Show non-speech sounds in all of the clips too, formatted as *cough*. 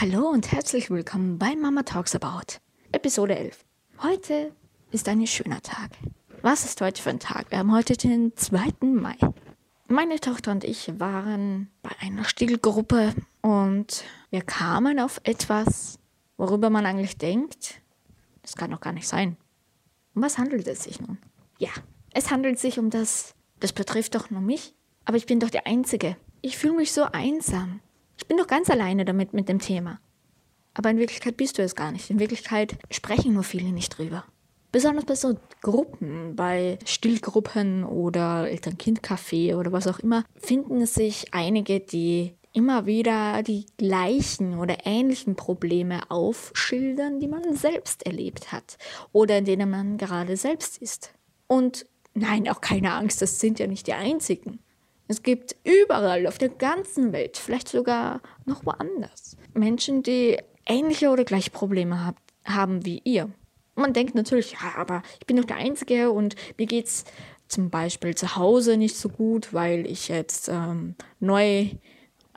Hallo und herzlich willkommen bei Mama Talks About, Episode 11. Heute ist ein schöner Tag. Was ist heute für ein Tag? Wir haben heute den 2. Mai. Meine Tochter und ich waren bei einer Stillgruppe und wir kamen auf etwas, worüber man eigentlich denkt, das kann doch gar nicht sein. Um was handelt es sich nun? Ja, es handelt sich um das, das betrifft doch nur mich, aber ich bin doch die Einzige. Ich fühle mich so einsam. Ich bin doch ganz alleine damit mit dem Thema. Aber in Wirklichkeit bist du es gar nicht. In Wirklichkeit sprechen nur viele nicht drüber. Besonders bei so Gruppen, bei Stillgruppen oder Eltern-Kind-Café oder was auch immer, finden sich einige, die immer wieder die gleichen oder ähnlichen Probleme aufschildern, die man selbst erlebt hat oder in denen man gerade selbst ist. Und nein, auch keine Angst, das sind ja nicht die einzigen. Es gibt überall auf der ganzen Welt, vielleicht sogar noch woanders, Menschen, die ähnliche oder gleiche Probleme hab, haben wie ihr. Man denkt natürlich, ja, aber ich bin doch der Einzige und mir geht's zum Beispiel zu Hause nicht so gut, weil ich jetzt ähm, neu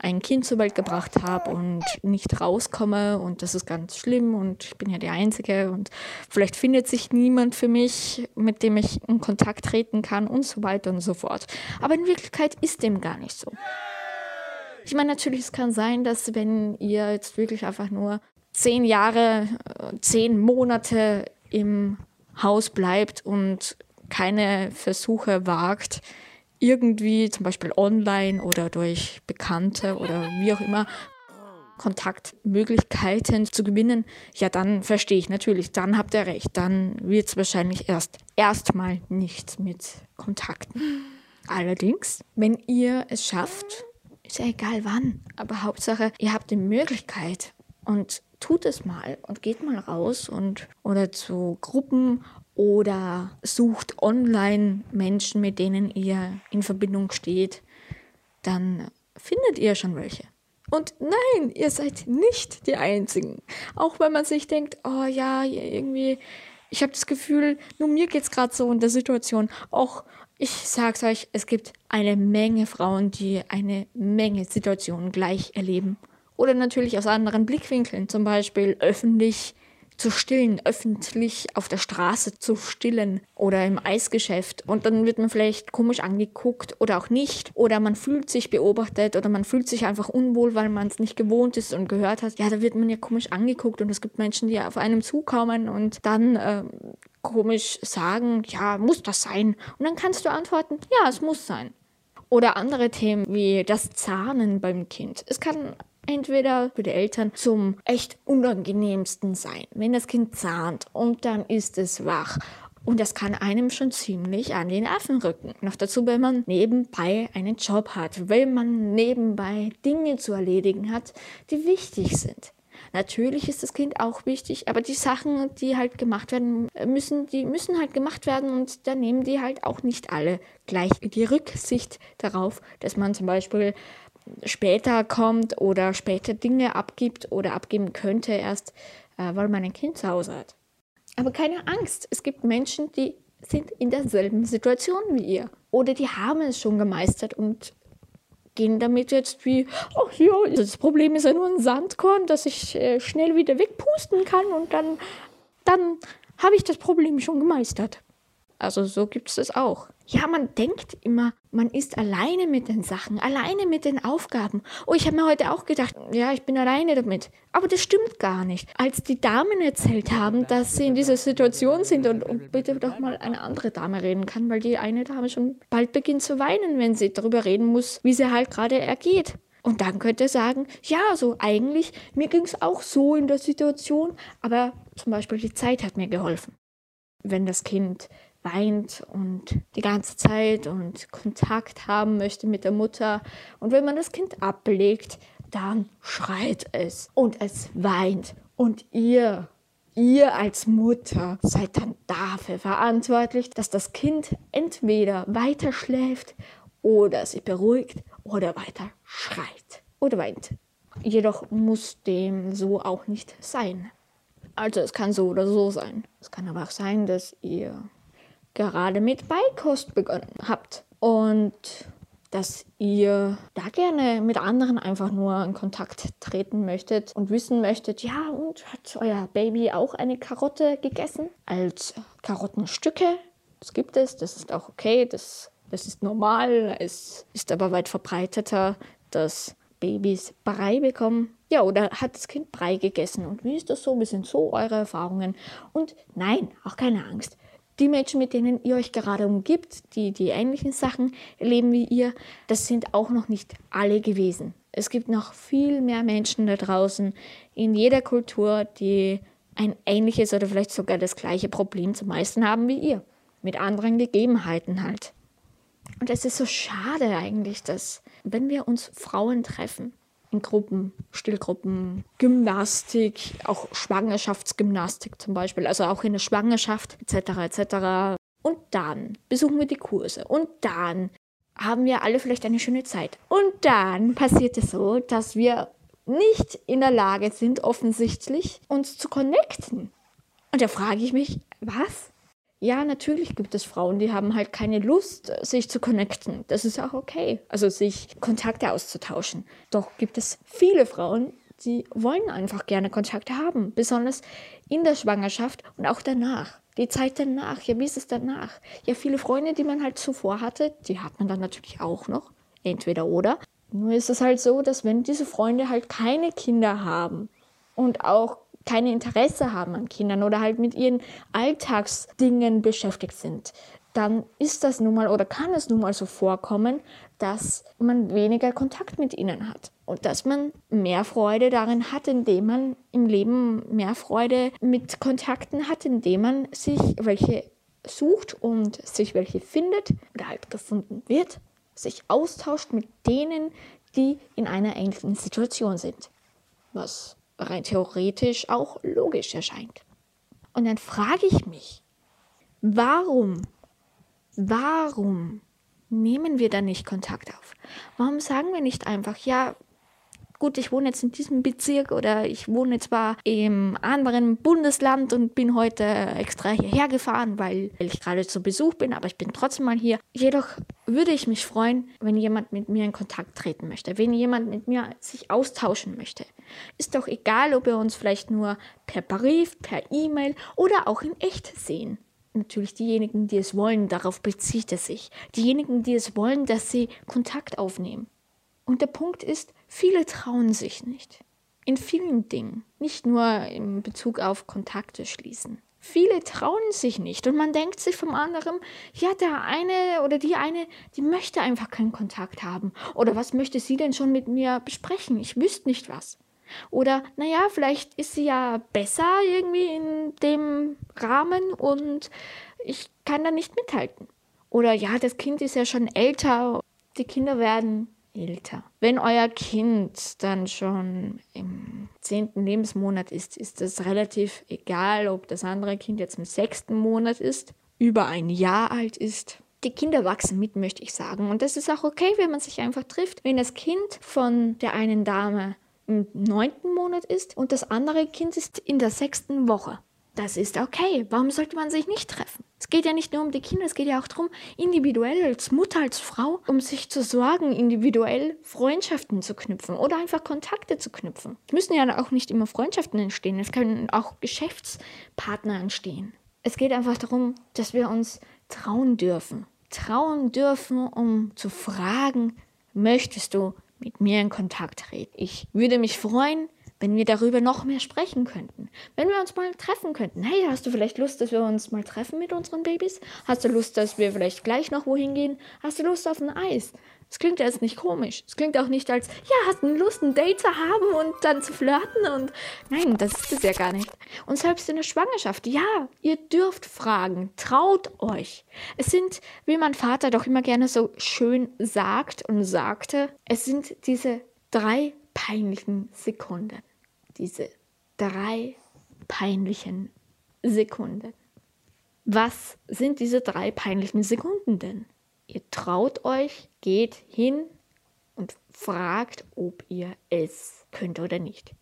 ein Kind zur Welt gebracht habe und nicht rauskomme und das ist ganz schlimm und ich bin ja die Einzige und vielleicht findet sich niemand für mich, mit dem ich in Kontakt treten kann und so weiter und so fort. Aber in Wirklichkeit ist dem gar nicht so. Ich meine, natürlich, es kann sein, dass wenn ihr jetzt wirklich einfach nur zehn Jahre, zehn Monate im Haus bleibt und keine Versuche wagt, irgendwie, zum Beispiel online oder durch Bekannte oder wie auch immer, Kontaktmöglichkeiten zu gewinnen, ja, dann verstehe ich natürlich, dann habt ihr recht, dann wird es wahrscheinlich erst erstmal nichts mit Kontakten. Allerdings, wenn ihr es schafft, ist ja egal wann, aber Hauptsache, ihr habt die Möglichkeit und tut es mal und geht mal raus und oder zu Gruppen oder sucht online Menschen, mit denen ihr in Verbindung steht, dann findet ihr schon welche. Und nein, ihr seid nicht die Einzigen. Auch wenn man sich denkt, oh ja, irgendwie, ich habe das Gefühl, nur mir geht es gerade so in der Situation. Auch ich sag's euch, es gibt eine Menge Frauen, die eine Menge Situationen gleich erleben. Oder natürlich aus anderen Blickwinkeln, zum Beispiel öffentlich zu stillen, öffentlich auf der Straße zu stillen oder im Eisgeschäft. Und dann wird man vielleicht komisch angeguckt oder auch nicht. Oder man fühlt sich beobachtet oder man fühlt sich einfach unwohl, weil man es nicht gewohnt ist und gehört hat. Ja, da wird man ja komisch angeguckt und es gibt Menschen, die auf einem zukommen und dann äh, komisch sagen, ja, muss das sein? Und dann kannst du antworten, ja, es muss sein. Oder andere Themen wie das Zahnen beim Kind. Es kann entweder für die Eltern zum echt unangenehmsten sein, wenn das Kind zahnt und dann ist es wach. Und das kann einem schon ziemlich an den Nerven rücken. Noch dazu, wenn man nebenbei einen Job hat, wenn man nebenbei Dinge zu erledigen hat, die wichtig sind. Natürlich ist das Kind auch wichtig, aber die Sachen, die halt gemacht werden müssen, die müssen halt gemacht werden und da nehmen die halt auch nicht alle gleich die Rücksicht darauf, dass man zum Beispiel später kommt oder später Dinge abgibt oder abgeben könnte, erst äh, weil man ein Kind zu Hause hat. Aber keine Angst, es gibt Menschen, die sind in derselben Situation wie ihr oder die haben es schon gemeistert und gehen damit jetzt wie, ach ja, das Problem ist ja nur ein Sandkorn, das ich äh, schnell wieder wegpusten kann und dann, dann habe ich das Problem schon gemeistert. Also so gibt es das auch. Ja, man denkt immer, man ist alleine mit den Sachen, alleine mit den Aufgaben. Oh, ich habe mir heute auch gedacht, ja, ich bin alleine damit. Aber das stimmt gar nicht. Als die Damen erzählt haben, dass sie in dieser Situation sind und, und bitte doch mal eine andere Dame reden kann, weil die eine Dame schon bald beginnt zu weinen, wenn sie darüber reden muss, wie sie halt gerade ergeht. Und dann könnte er sagen, ja, so eigentlich, mir ging es auch so in der Situation, aber zum Beispiel die Zeit hat mir geholfen. Wenn das Kind weint und die ganze Zeit und Kontakt haben möchte mit der Mutter. Und wenn man das Kind ablegt, dann schreit es und es weint. Und ihr, ihr als Mutter seid dann dafür verantwortlich, dass das Kind entweder weiter schläft oder sich beruhigt oder weiter schreit oder weint. Jedoch muss dem so auch nicht sein. Also es kann so oder so sein. Es kann aber auch sein, dass ihr gerade mit Beikost begonnen habt. Und dass ihr da gerne mit anderen einfach nur in Kontakt treten möchtet und wissen möchtet, ja, und hat euer Baby auch eine Karotte gegessen? Als Karottenstücke? Das gibt es, das ist auch okay, das, das ist normal. Es ist aber weit verbreiteter, dass Babys Brei bekommen. Ja, oder hat das Kind Brei gegessen? Und wie ist das so? Wie sind so eure Erfahrungen? Und nein, auch keine Angst die Menschen, mit denen ihr euch gerade umgibt, die die ähnlichen Sachen erleben wie ihr, das sind auch noch nicht alle gewesen. Es gibt noch viel mehr Menschen da draußen in jeder Kultur, die ein ähnliches oder vielleicht sogar das gleiche Problem zu meistern haben wie ihr. Mit anderen Gegebenheiten halt. Und es ist so schade eigentlich, dass wenn wir uns Frauen treffen, Gruppen, Stillgruppen, Gymnastik, auch Schwangerschaftsgymnastik zum Beispiel, also auch in der Schwangerschaft etc. etc. Und dann besuchen wir die Kurse und dann haben wir alle vielleicht eine schöne Zeit. Und dann passiert es so, dass wir nicht in der Lage sind, offensichtlich uns zu connecten. Und da frage ich mich, was? Ja, natürlich gibt es Frauen, die haben halt keine Lust, sich zu connecten. Das ist auch okay. Also sich Kontakte auszutauschen. Doch gibt es viele Frauen, die wollen einfach gerne Kontakte haben. Besonders in der Schwangerschaft und auch danach. Die Zeit danach. Ja, wie ist es danach? Ja, viele Freunde, die man halt zuvor hatte, die hat man dann natürlich auch noch. Entweder oder. Nur ist es halt so, dass wenn diese Freunde halt keine Kinder haben und auch keine Interesse haben an Kindern oder halt mit ihren Alltagsdingen beschäftigt sind, dann ist das nun mal oder kann es nun mal so vorkommen, dass man weniger Kontakt mit ihnen hat und dass man mehr Freude darin hat, indem man im Leben mehr Freude mit Kontakten hat, indem man sich welche sucht und sich welche findet oder halt gefunden wird, sich austauscht mit denen, die in einer ähnlichen Situation sind. Was rein theoretisch auch logisch erscheint. Und dann frage ich mich, warum, warum nehmen wir da nicht Kontakt auf? Warum sagen wir nicht einfach, ja, gut, ich wohne jetzt in diesem Bezirk oder ich wohne zwar im anderen Bundesland und bin heute extra hierher gefahren, weil ich gerade zu Besuch bin, aber ich bin trotzdem mal hier. Jedoch würde ich mich freuen, wenn jemand mit mir in Kontakt treten möchte, wenn jemand mit mir sich austauschen möchte. Ist doch egal, ob wir uns vielleicht nur per Brief, per E-Mail oder auch in echt sehen natürlich diejenigen, die es wollen, darauf bezieht es sich. Diejenigen, die es wollen, dass sie Kontakt aufnehmen. Und der Punkt ist, viele trauen sich nicht. In vielen Dingen, nicht nur in Bezug auf Kontakte schließen. Viele trauen sich nicht und man denkt sich vom anderen, ja, der eine oder die eine, die möchte einfach keinen Kontakt haben. Oder was möchte sie denn schon mit mir besprechen? Ich wüsste nicht was. Oder, naja, vielleicht ist sie ja besser irgendwie in dem Rahmen und ich kann da nicht mithalten. Oder ja, das Kind ist ja schon älter, die Kinder werden älter. Wenn euer Kind dann schon im zehnten Lebensmonat ist, ist es relativ egal, ob das andere Kind jetzt im sechsten Monat ist, über ein Jahr alt ist. Die Kinder wachsen mit, möchte ich sagen. Und das ist auch okay, wenn man sich einfach trifft. Wenn das Kind von der einen Dame im neunten Monat ist und das andere Kind ist in der sechsten Woche. Das ist okay. Warum sollte man sich nicht treffen? Es geht ja nicht nur um die Kinder, es geht ja auch darum, individuell als Mutter, als Frau, um sich zu sorgen, individuell Freundschaften zu knüpfen oder einfach Kontakte zu knüpfen. Es müssen ja auch nicht immer Freundschaften entstehen, es können auch Geschäftspartner entstehen. Es geht einfach darum, dass wir uns trauen dürfen. Trauen dürfen, um zu fragen, möchtest du mit mir in Kontakt treten? Ich würde mich freuen, wenn wir darüber noch mehr sprechen könnten. Wenn wir uns mal treffen könnten. Hey, hast du vielleicht Lust, dass wir uns mal treffen mit unseren Babys? Hast du Lust, dass wir vielleicht gleich noch wohin gehen? Hast du Lust auf ein Eis? Es klingt jetzt nicht komisch. Es klingt auch nicht als, ja, hast du Lust, ein Date zu haben und dann zu flirten und nein, das ist es ja gar nicht. Und selbst in der Schwangerschaft, ja, ihr dürft fragen, traut euch. Es sind, wie mein Vater doch immer gerne so schön sagt und sagte, es sind diese drei peinlichen Sekunden diese drei peinlichen Sekunden. Was sind diese drei peinlichen Sekunden denn? Ihr traut euch, geht hin und fragt, ob ihr es könnt oder nicht.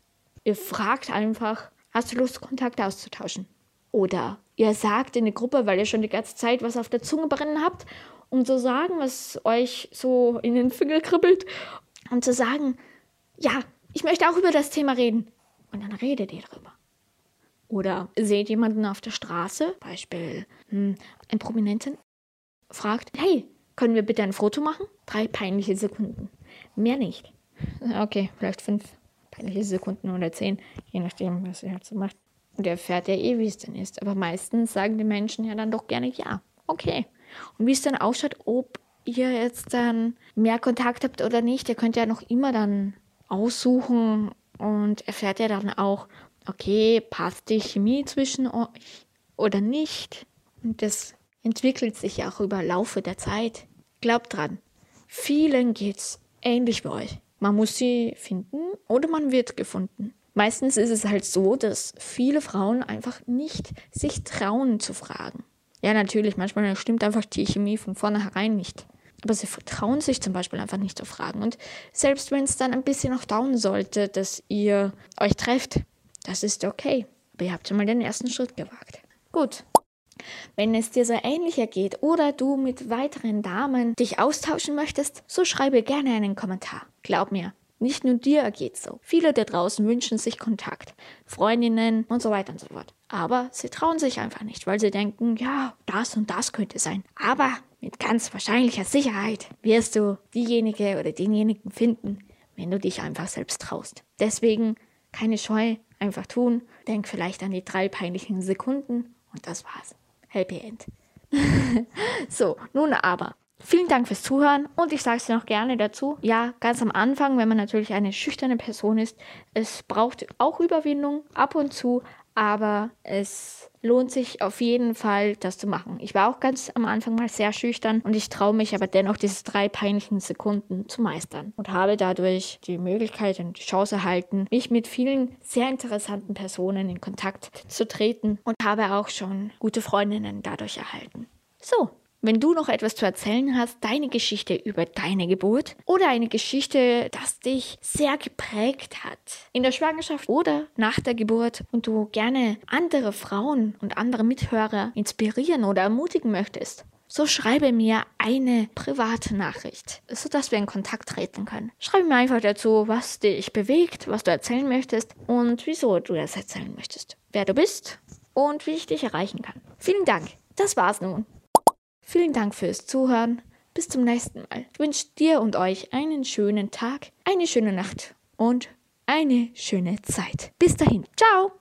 Ihr fragt einfach, hast du Lust, Kontakte auszutauschen? Oder ihr sagt in der Gruppe, weil ihr schon die ganze Zeit was auf der Zunge brennen habt um zu sagen, was euch so in den Finger kribbelt und zu sagen, ja, ich möchte auch über das Thema reden. Und dann redet ihr darüber. Oder seht jemanden auf der Straße, Beispiel hm, ein Prominenten, fragt, hey, können wir bitte ein Foto machen? Drei peinliche Sekunden. Mehr nicht. Okay, vielleicht fünf peinliche Sekunden oder zehn, je nachdem, was er halt so macht. Und er erfährt ja eh, wie es denn ist. Aber meistens sagen die Menschen ja dann doch gerne ja. Okay. Und wie es dann ausschaut, ob ihr jetzt dann mehr Kontakt habt oder nicht, ihr könnt ja noch immer dann aussuchen und erfährt ja dann auch, okay, passt die Chemie zwischen euch oder nicht. Und das entwickelt sich ja auch über Laufe der Zeit. Glaubt dran, vielen geht's ähnlich wie euch. Man muss sie finden oder man wird gefunden. Meistens ist es halt so, dass viele Frauen einfach nicht sich trauen zu fragen. Ja, natürlich, manchmal stimmt einfach die Chemie von vornherein nicht. Aber sie trauen sich zum Beispiel einfach nicht zu fragen. Und selbst wenn es dann ein bisschen noch dauern sollte, dass ihr euch trefft, das ist okay. Aber ihr habt schon mal den ersten Schritt gewagt. Gut. Wenn es dir so ähnlich ergeht oder du mit weiteren Damen dich austauschen möchtest, so schreibe gerne einen Kommentar. Glaub mir, nicht nur dir ergeht's so. Viele da draußen wünschen sich Kontakt, Freundinnen und so weiter und so fort. Aber sie trauen sich einfach nicht, weil sie denken, ja, das und das könnte sein. Aber mit ganz wahrscheinlicher Sicherheit wirst du diejenige oder denjenigen finden, wenn du dich einfach selbst traust. Deswegen keine Scheu, einfach tun. Denk vielleicht an die drei peinlichen Sekunden und das war's. Happy End. *laughs* so, nun aber. Vielen Dank fürs Zuhören und ich sage es noch gerne dazu. Ja, ganz am Anfang, wenn man natürlich eine schüchterne Person ist, es braucht auch Überwindung ab und zu, aber es lohnt sich auf jeden Fall, das zu machen. Ich war auch ganz am Anfang mal sehr schüchtern und ich traue mich aber dennoch, diese drei peinlichen Sekunden zu meistern und habe dadurch die Möglichkeit und die Chance erhalten, mich mit vielen sehr interessanten Personen in Kontakt zu treten und habe auch schon gute Freundinnen dadurch erhalten. So, wenn du noch etwas zu erzählen hast, deine Geschichte über deine Geburt oder eine Geschichte, das dich sehr geprägt hat in der Schwangerschaft oder nach der Geburt und du gerne andere Frauen und andere Mithörer inspirieren oder ermutigen möchtest, so schreibe mir eine private Nachricht, sodass wir in Kontakt treten können. Schreibe mir einfach dazu, was dich bewegt, was du erzählen möchtest und wieso du das erzählen möchtest, wer du bist und wie ich dich erreichen kann. Vielen Dank. Das war's nun. Vielen Dank fürs Zuhören. Bis zum nächsten Mal. Ich wünsche dir und euch einen schönen Tag, eine schöne Nacht und eine schöne Zeit. Bis dahin. Ciao.